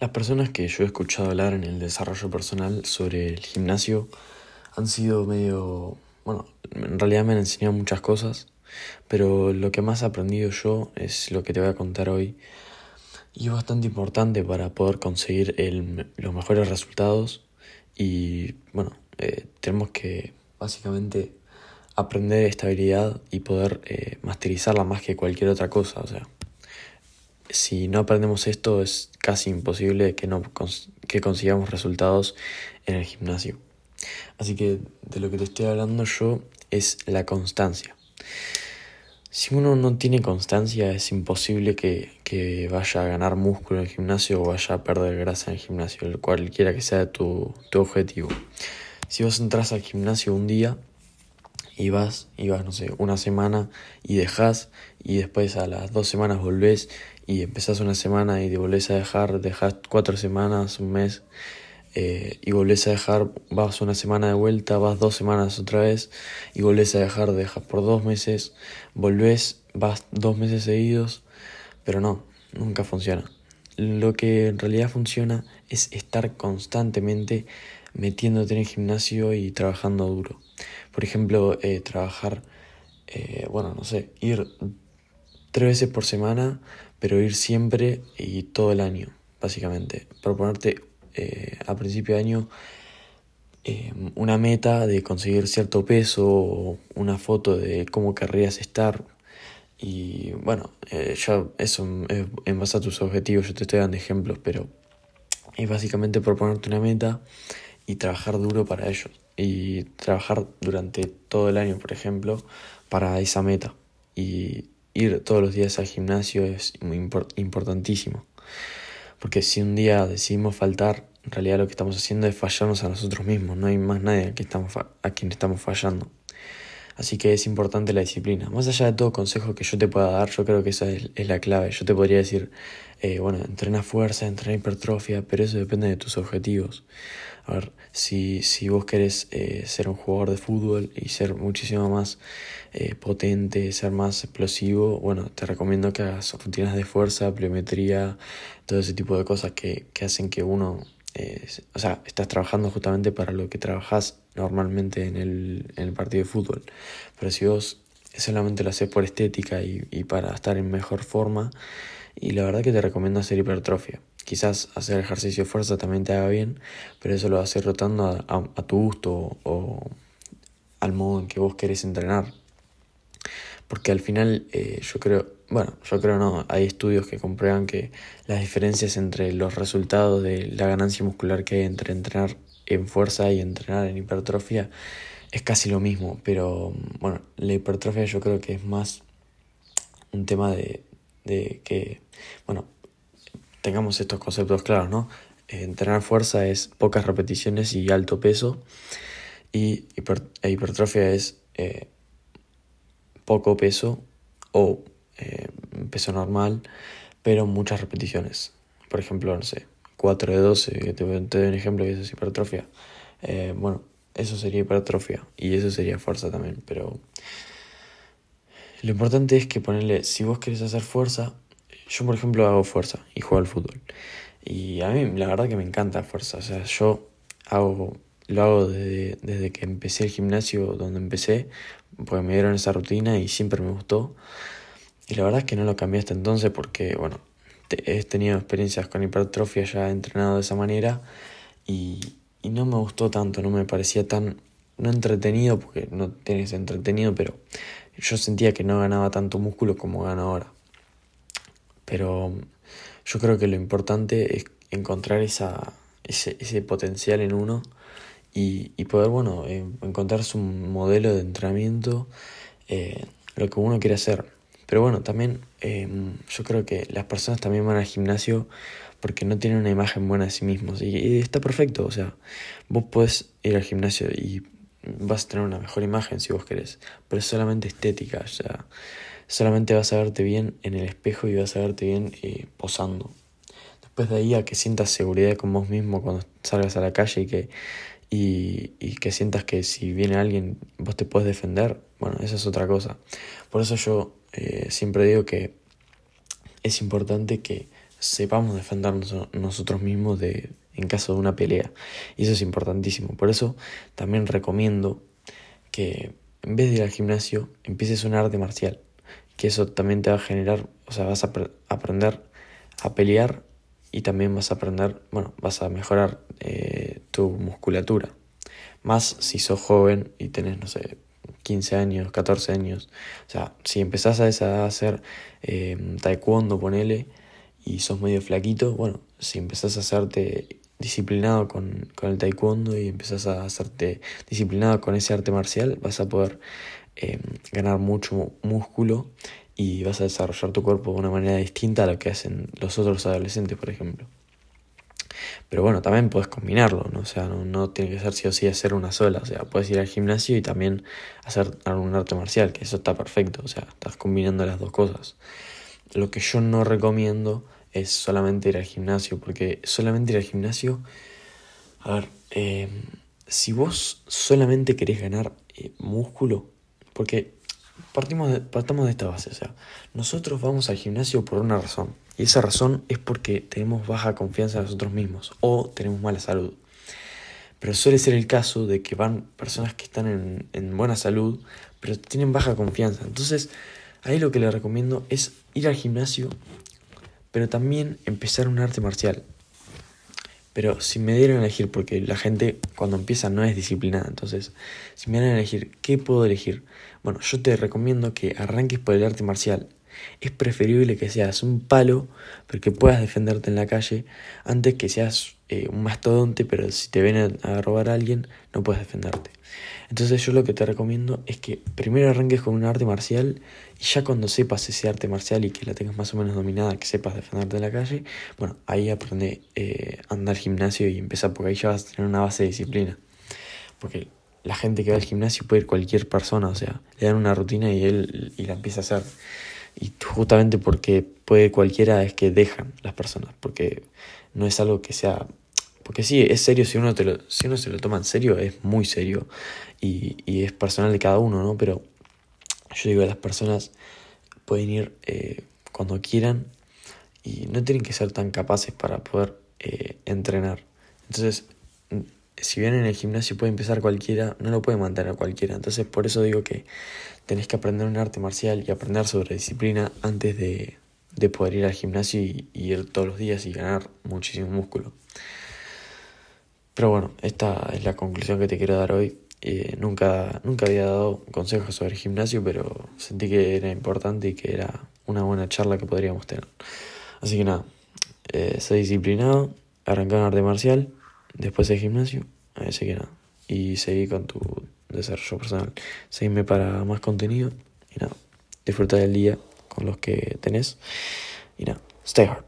Las personas que yo he escuchado hablar en el desarrollo personal sobre el gimnasio han sido medio, bueno, en realidad me han enseñado muchas cosas, pero lo que más he aprendido yo es lo que te voy a contar hoy. Y es bastante importante para poder conseguir los mejores resultados y bueno, eh, tenemos que básicamente aprender esta habilidad y poder eh, masterizarla más que cualquier otra cosa, o sea si no aprendemos esto es casi imposible que, no, que consigamos resultados en el gimnasio. Así que de lo que te estoy hablando yo es la constancia. Si uno no tiene constancia es imposible que, que, vaya a ganar músculo en el gimnasio o vaya a perder grasa en el gimnasio, cualquiera que sea tu, tu objetivo. Si vos entras al gimnasio un día y vas, y vas, no sé, una semana y dejas y después a las dos semanas volvés y empezás una semana y te volvés a dejar, dejas cuatro semanas, un mes eh, y volvés a dejar, vas una semana de vuelta, vas dos semanas otra vez y volvés a dejar, dejas por dos meses, volvés, vas dos meses seguidos, pero no, nunca funciona. Lo que en realidad funciona es estar constantemente metiéndote en el gimnasio y trabajando duro. Por ejemplo, eh, trabajar, eh, bueno, no sé, ir tres veces por semana, pero ir siempre y todo el año, básicamente. Proponerte eh, a principio de año una meta de conseguir cierto peso una foto de cómo querrías estar. Y bueno, yo eso en base a tus objetivos, yo te estoy dando ejemplos, pero es básicamente proponerte una meta y trabajar duro para ello. Y trabajar durante todo el año, por ejemplo, para esa meta. Y ir todos los días al gimnasio es importantísimo. Porque si un día decidimos faltar, en realidad lo que estamos haciendo es fallarnos a nosotros mismos. No hay más nadie a quien a quien estamos fallando. Así que es importante la disciplina. Más allá de todo consejo que yo te pueda dar, yo creo que esa es, la clave. Yo te podría decir, eh, bueno, entrena fuerza, entrena hipertrofia, pero eso depende de tus objetivos. A ver, si, si vos querés eh, ser un jugador de fútbol y ser muchísimo más eh, potente, ser más explosivo, bueno, te recomiendo que hagas rutinas de fuerza, pliometría, todo ese tipo de cosas que, que hacen que uno o sea, estás trabajando justamente para lo que trabajas normalmente en el, en el partido de fútbol. Pero si vos solamente lo haces por estética y, para estar en mejor forma, y la verdad que te recomiendo hacer hipertrofia. Quizás hacer ejercicio de fuerza también te haga bien, pero eso lo vas a hacer rotando a, a, tu gusto o al modo en que vos querés entrenar. Porque al final eh, yo creo, bueno, yo creo no, hay estudios que comprueban que las diferencias entre los resultados de la ganancia muscular que hay entre entrenar en fuerza y entrenar en hipertrofia es casi lo mismo, pero bueno, la hipertrofia yo creo que es más un tema de, de que, bueno, tengamos estos conceptos claros, ¿no? entrenar fuerza es pocas repeticiones y alto peso y e hipertrofia es eh, poco peso o eh, peso normal, pero muchas repeticiones. Por ejemplo, no sé, 4 de 12, te, te doy un ejemplo que eso es hipertrofia. Eh, bueno, eso sería hipertrofia y eso sería fuerza también, pero lo importante es que ponerle, si vos querés hacer fuerza, yo por ejemplo hago fuerza y juego al fútbol. Y a mí la verdad que me encanta fuerza, o sea, yo hago, lo hago desde, desde que empecé el gimnasio donde empecé, porque me dieron esa rutina y siempre me gustó. Y la verdad es que no lo cambié hasta entonces porque, bueno, he tenido experiencias con hipertrofia, ya entrenado de esa manera y, y no me gustó tanto, no me parecía tan, no entretenido, porque no tienes entretenido, pero yo sentía que no ganaba tanto músculo como gano ahora. Pero yo creo que lo importante es encontrar esa, ese, ese potencial en uno y, y poder, bueno, encontrar su modelo de entrenamiento, eh, lo que uno quiere hacer. Pero bueno, también em, yo creo que las personas también van al gimnasio porque no tienen una imagen buena de sí mismos. Y, está perfecto, o sea, vos podés ir al gimnasio y vas a tener una mejor imagen si vos querés, pero es solamente estética, o sea, solamente vas a verte bien en el espejo y vas a verte bien eh, posando. Después de ahí a que sientas seguridad con vos mismo cuando salgas a la calle y que, y que sientas que si viene alguien vos te puedes defender, bueno, esa es otra cosa. Por eso yo eh, siempre digo que es importante que sepamos defendernos nosotros mismos de, en caso de una pelea. Y eso es importantísimo. Por eso también recomiendo que en vez de ir al gimnasio, empieces un arte marcial. Que eso también te va a generar, o sea, vas a aprender a pelear y también vas a aprender, bueno, vas a mejorar eh, tu musculatura. Más si sos joven y tenés, no sé, 15 años, 14 años. O sea, si empezás a hacer eh, taekwondo, ponele, y sos medio flaquito, bueno, si empezás a hacerte disciplinado con, con el taekwondo y empezás a hacerte disciplinado con ese arte marcial, vas a poder eh, ganar mucho músculo y vas a desarrollar tu cuerpo de una manera distinta a lo que hacen los otros adolescentes, por ejemplo. Pero bueno, también puedes combinarlo, ¿no? O sea, no, tiene que ser sí o sí hacer una sola. O sea, puedes ir al gimnasio y también hacer algún arte marcial, que eso está perfecto. O sea, estás combinando las dos cosas. Lo que yo no recomiendo es solamente ir al gimnasio, porque solamente ir al gimnasio, a ver, eh, si vos solamente querés ganar eh, músculo, porque partimos de, partamos de esta base, o sea, nosotros vamos al gimnasio por una razón, y esa razón es porque tenemos baja confianza en nosotros mismos o tenemos mala salud. Pero suele ser el caso de que van personas que están en, en buena salud, pero tienen baja confianza. Entonces, ahí lo que les recomiendo es ir al gimnasio, pero también empezar un arte marcial. Pero si me dieran a elegir, porque la gente cuando empieza no es disciplinada, entonces, si me dieran a elegir, ¿qué puedo elegir? Bueno, yo te recomiendo que arranques por el arte marcial. Es preferible que seas un palo, pero que puedas defenderte en la calle, antes que seas eh, un mastodonte, pero si te ven a, robar a alguien, no puedes defenderte. Entonces yo lo que te recomiendo es que primero arranques con un arte marcial y ya cuando sepas ese arte marcial y que la tengas más o menos dominada, que sepas defenderte en la calle, bueno, ahí aprende eh, a andar al gimnasio y empieza porque ahí ya vas a tener una base de disciplina. Porque la gente que va al gimnasio puede ir cualquier persona, o sea, le dan una rutina y él y la empieza a hacer. Y justamente porque puede cualquiera es que dejan las personas, porque no es algo que sea... Porque sí, es serio, si uno, te lo, si uno se lo toma en serio, es muy serio y, y es personal de cada uno, ¿no? Pero yo digo, las personas pueden ir eh, cuando quieran y no tienen que ser tan capaces para poder eh, entrenar. Entonces, si bien en el gimnasio puede empezar cualquiera, no lo puede mantener cualquiera. Entonces, por eso digo que tenés que aprender un arte marcial y aprender sobre disciplina antes de, de poder ir al gimnasio y, ir todos los días y ganar muchísimo músculo. Pero bueno, esta es la conclusión que te quiero dar hoy. Eh, nunca, nunca había dado consejos sobre el gimnasio, pero sentí que era importante y que era una buena charla que podríamos tener. Así que nada, eh, sé disciplinado, un arte marcial después del gimnasio, así que nada, y seguí con tu desarrollo personal. Seguime para más contenido y nada, disfruta del día con los que tenés y nada, stay hard.